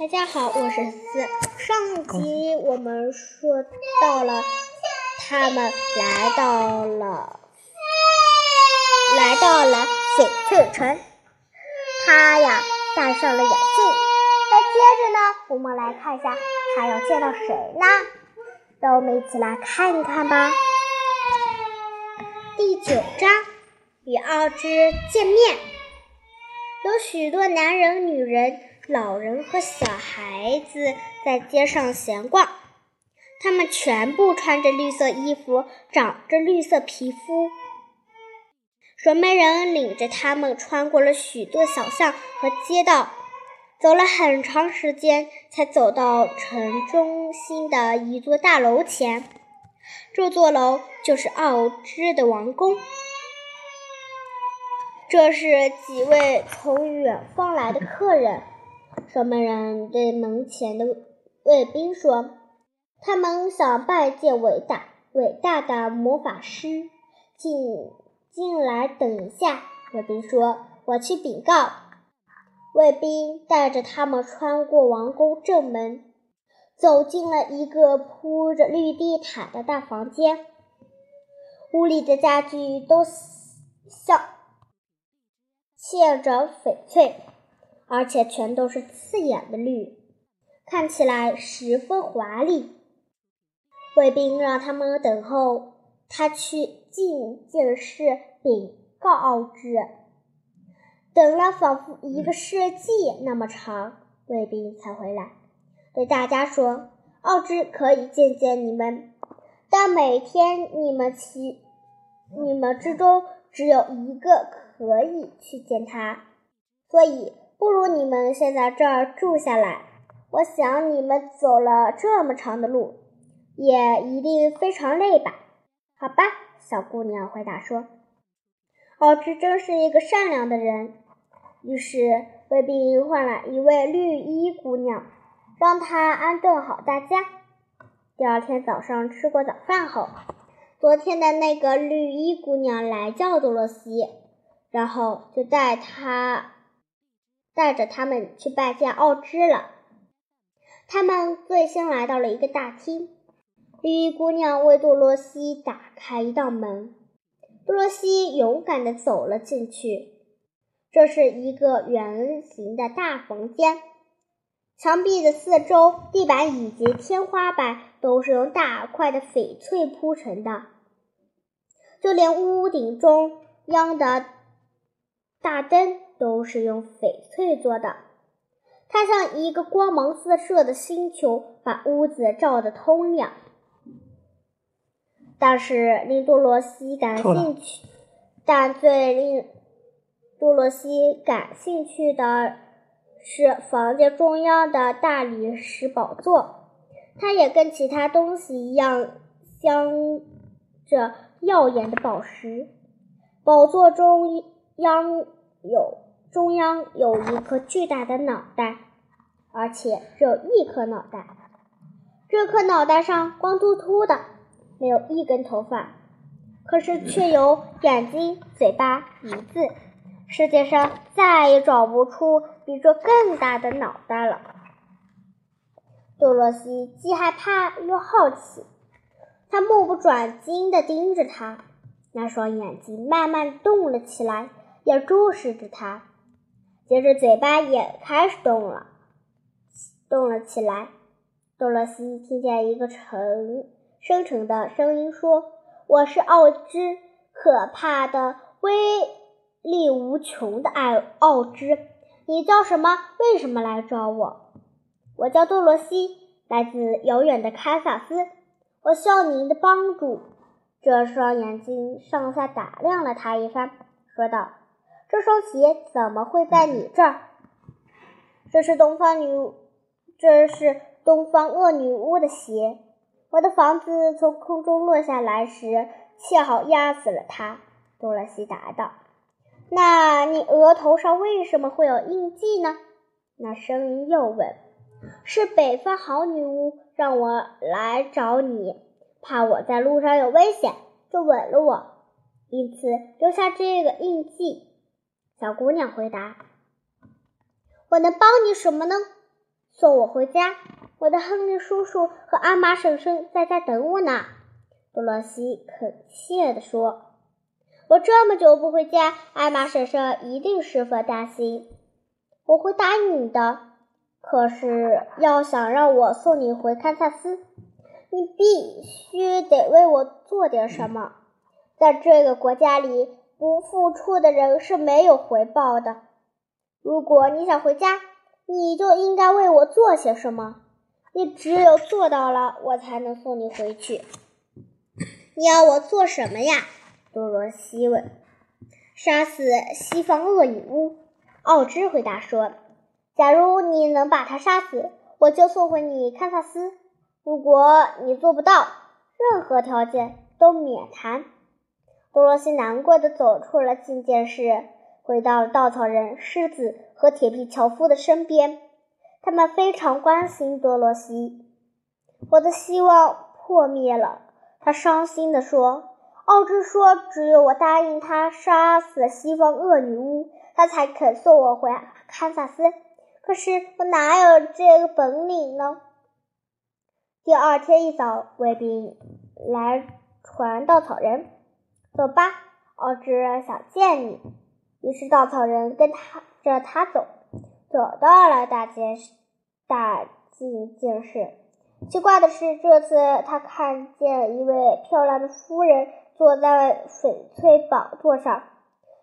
大家好，我是思。上集我们说到了，他们来到了，来到了翡翠城。他呀戴上了眼镜。那接着呢，我们来看一下他要见到谁呢？让我们一起来看一看吧。第九章与奥芝见面，有许多男人、女人。老人和小孩子在街上闲逛，他们全部穿着绿色衣服，长着绿色皮肤。守门人领着他们穿过了许多小巷和街道，走了很长时间，才走到城中心的一座大楼前。这座楼就是奥芝的王宫。这是几位从远方来的客人。守门人对门前的卫兵说：“他们想拜见伟大伟大的魔法师，请进来等一下。”卫兵说：“我去禀告。”卫兵带着他们穿过王宫正门，走进了一个铺着绿地毯的大房间。屋里的家具都镶嵌着翡翠。而且全都是刺眼的绿，看起来十分华丽。卫兵让他们等候，他去进见室禀告奥芝。等了仿佛一个世纪那么长，卫兵才回来，对大家说：“奥芝可以见见你们，但每天你们其你们之中只有一个可以去见他，所以。”不如你们先在这儿住下来。我想你们走了这么长的路，也一定非常累吧？好吧，小姑娘回答说：“奥芝真是一个善良的人。”于是卫兵换了一位绿衣姑娘，让她安顿好大家。第二天早上吃过早饭后，昨天的那个绿衣姑娘来叫多罗西，然后就带她。带着他们去拜见奥芝了。他们最先来到了一个大厅，绿衣姑娘为多罗西打开一道门，多罗西勇敢地走了进去。这是一个圆形的大房间，墙壁的四周、地板以及天花板都是用大块的翡翠铺成的，就连屋顶中央的大灯。都是用翡翠做的，它像一个光芒四射的星球，把屋子照得通亮。但是令多罗西感兴趣，但最令多罗西感兴趣的是房间中央的大理石宝座，它也跟其他东西一样镶着耀眼的宝石。宝座中央有。中央有一颗巨大的脑袋，而且只有一颗脑袋。这颗脑袋上光秃秃的，没有一根头发，可是却有眼睛、嘴巴、鼻子。世界上再也找不出比这更大的脑袋了。多罗西既害怕又好奇，他目不转睛地盯着他，那双眼睛慢慢动了起来，也注视着他。接着，嘴巴也开始动了，动了起来。多罗西听见一个沉、深沉的声音说：“我是奥兹，可怕的、威力无穷的爱奥兹。你叫什么？为什么来找我？”“我叫多罗西，来自遥远的堪萨斯。我需要您的帮助。”这双眼睛上下打量了他一番，说道。这双鞋怎么会在你这儿？这是东方女，这是东方恶女巫的鞋。我的房子从空中落下来时，恰好压死了她。多萝西答道。那你额头上为什么会有印记呢？那声音又问。是北方好女巫让我来找你，怕我在路上有危险，就吻了我，因此留下这个印记。小姑娘回答：“我能帮你什么呢？”送我回家。我的亨利叔叔和阿玛婶婶在家等我呢。”多萝西恳切地说。“我这么久不回家，阿玛婶婶一定十分担心。我会答应你的。可是要想让我送你回堪萨斯，你必须得为我做点什么。在这个国家里，不付出的人是没有回报的。如果你想回家，你就应该为我做些什么。你只有做到了，我才能送你回去。你要我做什么呀？多罗西问。杀死西方恶女巫。奥芝回答说：“假如你能把他杀死，我就送回你堪萨斯。如果你做不到，任何条件都免谈。”多罗西难过的走出了禁见室。回到了稻草人、狮子和铁皮樵夫的身边，他们非常关心多罗西。我的希望破灭了，他伤心地说。奥兹说：“只有我答应他杀死西方恶女巫，他才肯送我回堪萨斯。可是我哪有这个本领呢？”第二天一早，卫兵来传稻草人：“走吧，奥兹想见你。”于是稻草人跟他着他走，走到了大街大进进室。奇怪的是，这次他看见一位漂亮的夫人坐在翡翠宝座上。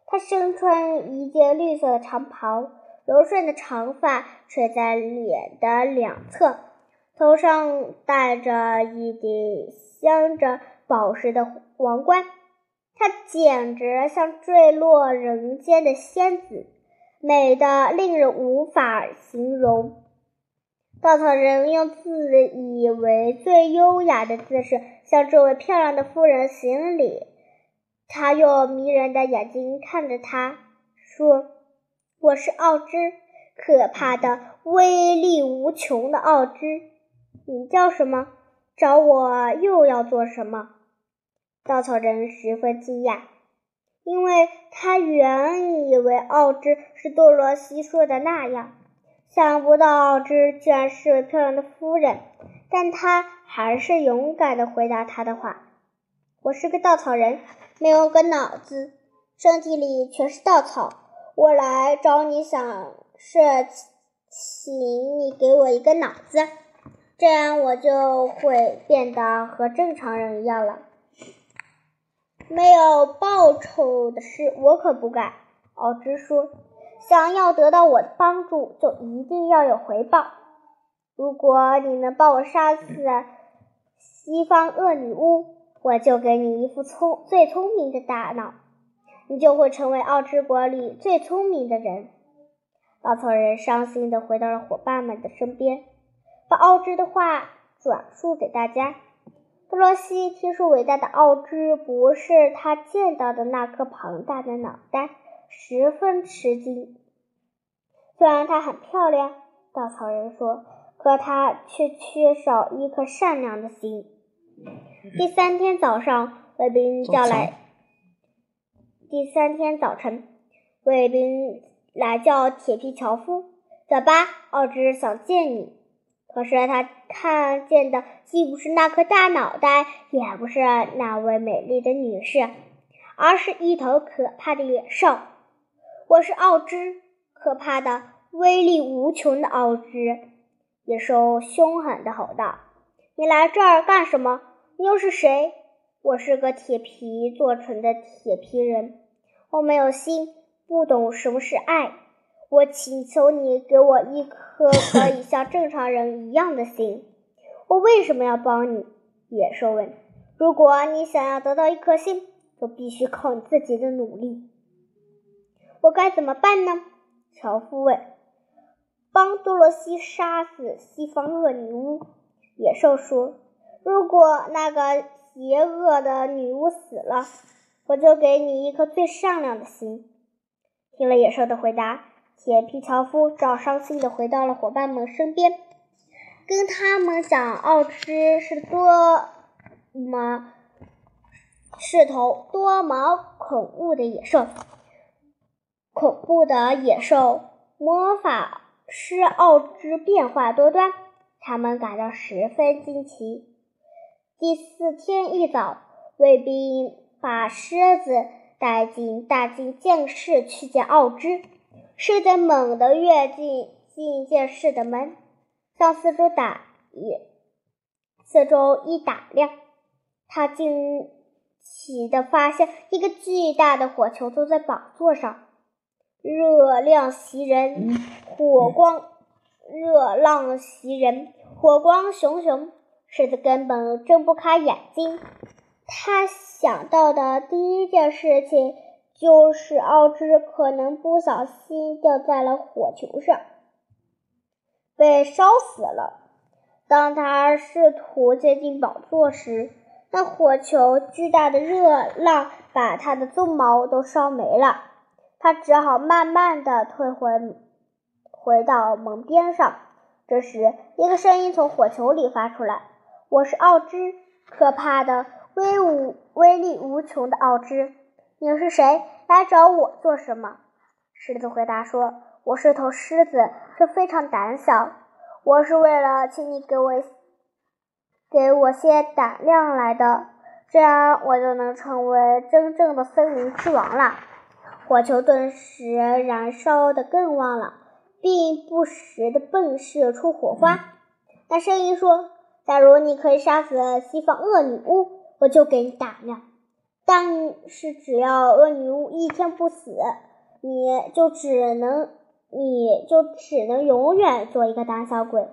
她身穿一件绿色的长袍，柔顺的长发垂在脸的两侧，头上戴着一顶镶着宝石的王冠。她简直像坠落人间的仙子，美的令人无法形容。稻草人用自以为最优雅的姿势向这位漂亮的夫人行礼。他用迷人的眼睛看着她，说：“我是奥芝，可怕的、威力无穷的奥芝。你叫什么？找我又要做什么？”稻草人十分惊讶，因为他原以为奥芝是多罗西说的那样，想不到奥芝居然是位漂亮的夫人。但他还是勇敢的回答他的话：“我是个稻草人，没有个脑子，身体里全是稻草。我来找你，想是请你给我一个脑子，这样我就会变得和正常人一样了。”没有报酬的事，我可不干。奥兹说：“想要得到我的帮助，就一定要有回报。如果你能帮我杀死西方恶女巫，我就给你一副聪最聪明的大脑，你就会成为奥之国里最聪明的人。”稻草人伤心地回到了伙伴们的身边，把奥兹的话转述给大家。多罗西听说伟大的奥兹不是他见到的那颗庞大的脑袋，十分吃惊。虽然她很漂亮，稻草人说，可她却缺少一颗善良的心。第三天早上，卫兵叫来。第三天早晨，卫兵来叫铁皮樵夫，走吧，奥兹想见你。可是他看见的既不是那颗大脑袋，也不是那位美丽的女士，而是一头可怕的野兽。我是奥兹，可怕的、威力无穷的奥兹。野兽凶狠地吼道：“你来这儿干什么？你又是谁？”我是个铁皮做成的铁皮人，我没有心，不懂什么是爱。我请求你给我一颗可以像正常人一样的心。我为什么要帮你？野兽问。如果你想要得到一颗心，就必须靠你自己的努力。我该怎么办呢？樵夫问。帮多罗西杀死西方恶女巫。野兽说。如果那个邪恶的女巫死了，我就给你一颗最善良的心。听了野兽的回答。铁皮樵夫找伤心的回到了伙伴们身边，跟他们讲奥兹是多么是头多毛恐怖的野兽，恐怖的野兽，魔法师奥之变化多端，他们感到十分惊奇。第四天一早，卫兵把狮子带进大镜见室去见奥之。狮子猛地跃进进见室的门，向四周打一四周一打量，他惊奇的发现一个巨大的火球坐在宝座上，热量袭人，火光热浪袭人，火光熊熊。狮子根本睁不开眼睛，他想到的第一件事情就是奥之可能不小心掉在了火球上，被烧死了。当他试图接近宝座时，那火球巨大的热浪把他的鬃毛都烧没了，他只好慢慢的退回回到门边上。这时，一个声音从火球里发出来。我是奥之，可怕的、威武、威力无穷的奥之。你是谁？来找我做什么？狮子回答说：“我是头狮子，却非常胆小。我是为了请你给我给我些胆量来的，这样我就能成为真正的森林之王了。”火球顿时燃烧的更旺了，并不时地迸射出火花。那声音说。假如你可以杀死西方恶女巫，我就给你胆量。但是只要恶女巫一天不死，你就只能你就只能永远做一个胆小鬼。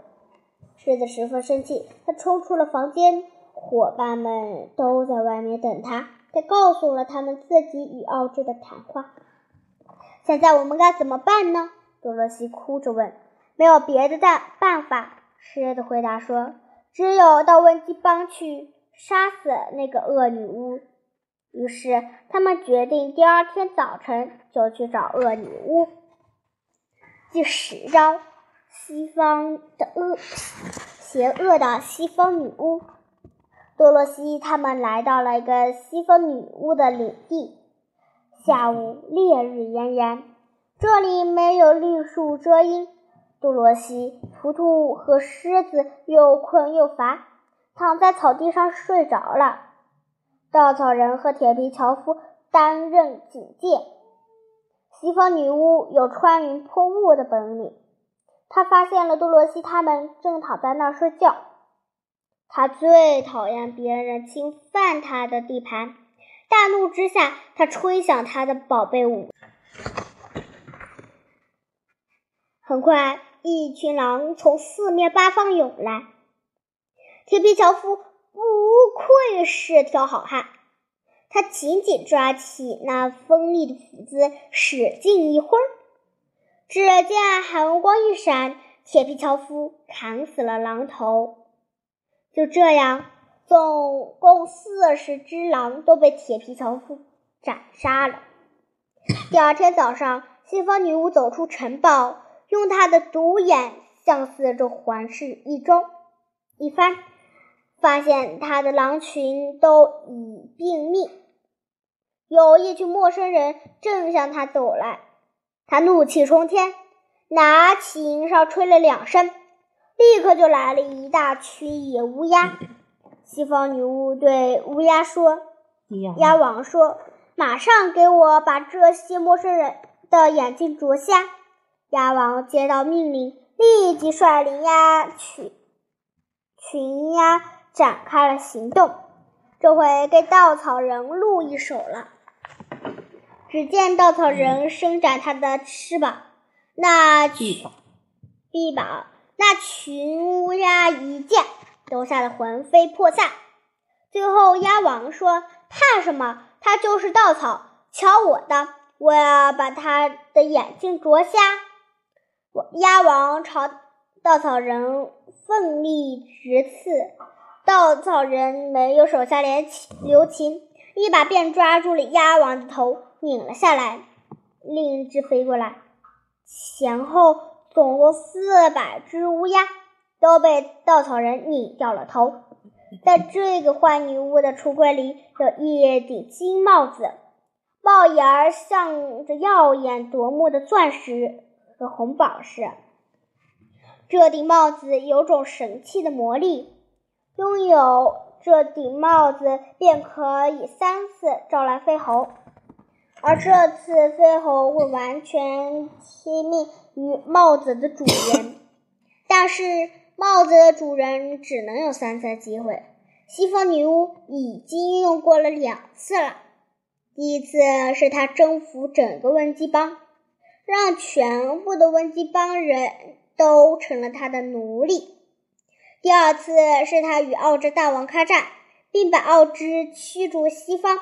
狮子十分生气，他冲出了房间。伙伴们都在外面等他。他告诉了他们自己与奥智的谈话。现在我们该怎么办呢？多萝西哭着问。没有别的办办法。狮子回答说。只有到温基邦去杀死那个恶女巫。于是他们决定第二天早晨就去找恶女巫。第十章：西方的恶，邪恶的西方女巫。多洛西他们来到了一个西方女巫的领地。下午烈日炎炎，这里没有绿树遮阴。多罗西、图图和狮子又困又乏，躺在草地上睡着了。稻草人和铁皮樵夫担任警戒。西方女巫有穿云破雾的本领，她发现了多罗西他们正躺在那儿睡觉。她最讨厌别人侵犯她的地盘，大怒之下，她吹响她的宝贝舞。很快。一群狼从四面八方涌来，铁皮樵夫不愧是条好汉，他紧紧抓起那锋利的斧子，使劲一挥，只见寒光一闪，铁皮樵夫砍死了狼头。就这样，总共四十只狼都被铁皮樵夫斩杀了。第二天早上，西方女巫走出城堡。用她的独眼向四周环视一周一番，发现他的狼群都已病灭。有一群陌生人正向他走来，他怒气冲天，拿起银哨吹了两声，立刻就来了一大群野乌鸦。西方女巫对乌鸦说：“鸦王说，马上给我把这些陌生人的眼睛啄瞎。”鸭王接到命令，立即率领鸭群群鸭展开了行动。这回给稻草人露一手了。只见稻草人伸展他的翅膀，那群臂膀，那群乌鸦一见都吓得魂飞魄散。最后，鸭王说：“怕什么？他就是稻草，瞧我的！我要把他的眼睛啄瞎。”鸭王朝稻草人奋力直刺，稻草人没有手下留情，留情，一把便抓住了鸭王的头，拧了下来。另一只飞过来，前后总共四百只乌鸦都被稻草人拧掉了头。在这个坏女巫的橱柜里，有一顶金帽子，帽檐儿镶着耀眼夺目的钻石。和红宝石，这顶帽子有种神奇的魔力，拥有这顶帽子便可以三次招来飞猴，而这次飞猴会完全听命于帽子的主人。但是帽子的主人只能有三次机会，西方女巫已经用过了两次了。第一次是她征服整个温基邦，让全部的温基邦人都成了她的奴隶；第二次是他与奥之大王开战，并把奥之驱逐西方。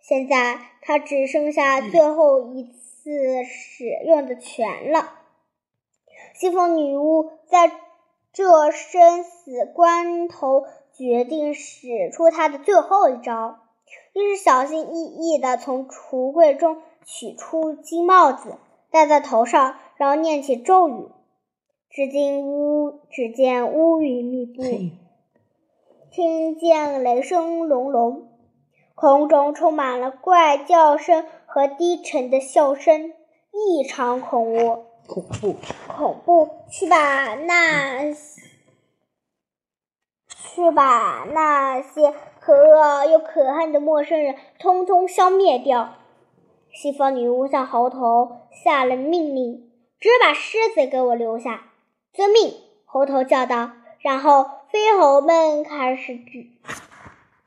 现在他只剩下最后一次使用的权了。西方女巫在这生死关头决定使出她的最后一招，于是小心翼翼地从橱柜中取出金帽子，戴在头上，然后念起咒语。只见乌只见乌云密布，听见雷声隆隆，空中充满了怪叫声和低沉的笑声，异常恐怖。恐怖，恐怖！去把那，去把那些可恶又可恨的陌生人通通消灭掉。西方女巫向猴头下了命令：“只把狮子给我留下。”遵命，猴头叫道。然后飞猴们开始执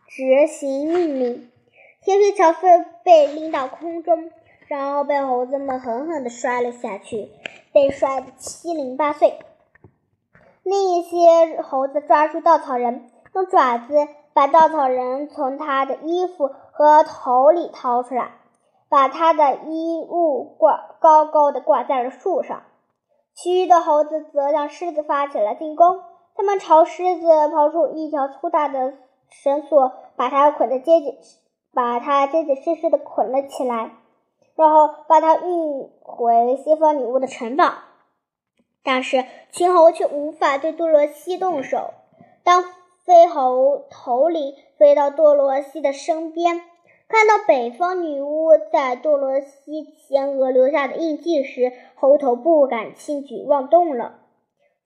执行命令。铁皮桥飞被拎到空中，然后被猴子们狠狠地摔了下去。被摔得七零八碎。另一些猴子抓住稻草人，用爪子把稻草人从他的衣服和头里掏出来，把他的衣物挂高高的挂在了树上。其余的猴子则向狮子发起了进攻，他们朝狮子抛出一条粗大的绳索，把它捆得结结，把它结结实实的捆了起来。然后把它运回西方女巫的城堡，但是群猴却无法对多罗西动手。当飞猴头领飞到多罗西的身边，看到北方女巫在多罗西前额留下的印记时，猴头不敢轻举妄动了。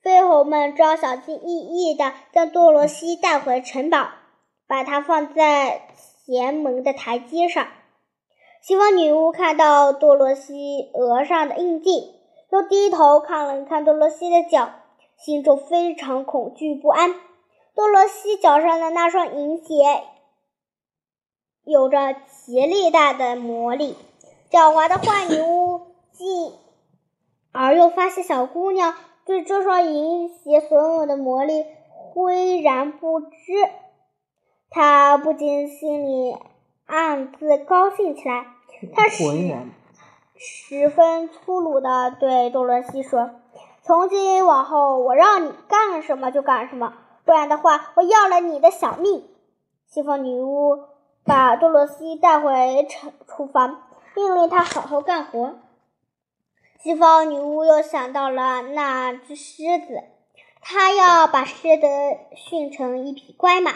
飞猴们只好小心翼翼地将多罗西带回城堡，把它放在前门的台阶上。西方女巫看到多罗西额上的印记，又低头看了看多罗西的脚，心中非常恐惧不安。多罗西脚上的那双银鞋有着极力大的魔力，狡猾的坏女巫继而又发现小姑娘对这双银鞋所有的魔力浑然不知，她不禁心里暗自高兴起来。她十十分粗鲁的对多罗西说：“从今往后，我让你干什么就干什么，不然的话，我要了你的小命。”西方女巫把多罗西带回厨厨房，命令他好好干活。西方女巫又想到了那只狮子，她要把狮子训成一匹乖马，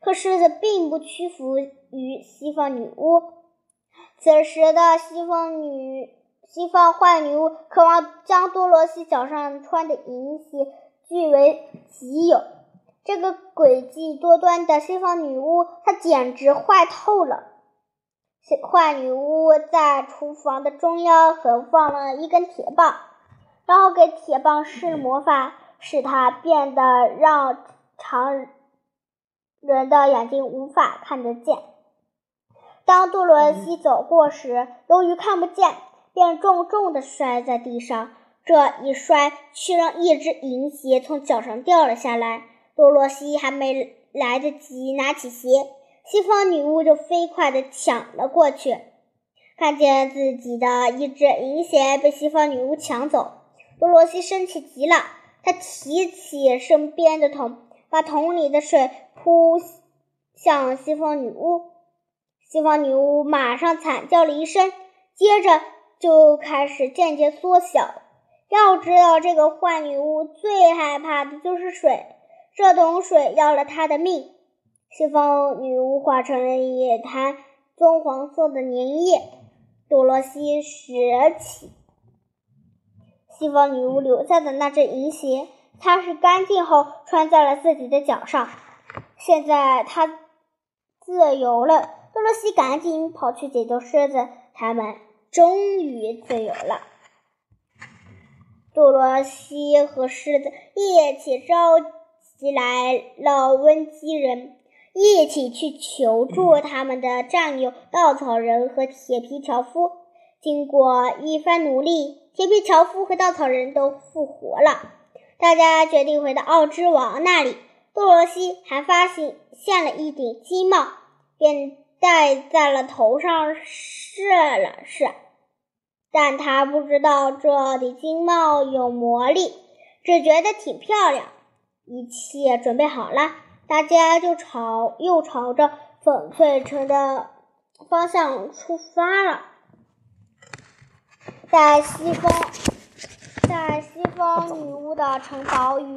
可狮子并不屈服于西方女巫。此时的西方女、西方坏女巫渴望将多罗西脚上穿的银鞋据为己有。这个诡计多端的西方女巫，她简直坏透了。坏女巫在厨房的中央横放了一根铁棒，然后给铁棒施了魔法，使它变得让常人的眼睛无法看得见。当杜罗西走过时，由于看不见，便重重地摔在地上。这一摔，却让一只银鞋从脚上掉了下来。多罗西还没来得及拿起鞋，西方女巫就飞快地抢了过去。看见自己的一只银鞋被西方女巫抢走，多罗西生气极了。他提起身边的桶，把桶里的水扑向西方女巫。西方女巫马上惨叫了一声，接着就开始渐渐缩小。要知道，这个坏女巫最害怕的就是水，这桶水要了他的命。西方女巫化成了一滩棕黄色的粘液。多罗西拾起西方女巫留下的那只银鞋，擦拭干净后穿在了自己的脚上。现在她自由了。多萝西赶紧跑去解救狮子，他们终于自由了。多萝西和狮子一起召集来了温基人，一起去求助他们的战友稻草人和铁皮樵夫。经过一番努力，铁皮樵夫和稻草人都复活了。大家决定回到奥之王那里。多萝西还发现现了一顶金帽，便。戴在了头上试了试，但他不知道这顶金帽有魔力，只觉得挺漂亮。一切准备好了，大家就朝又朝着翡翠城的方向出发了。在西方，在西方女巫的城堡与。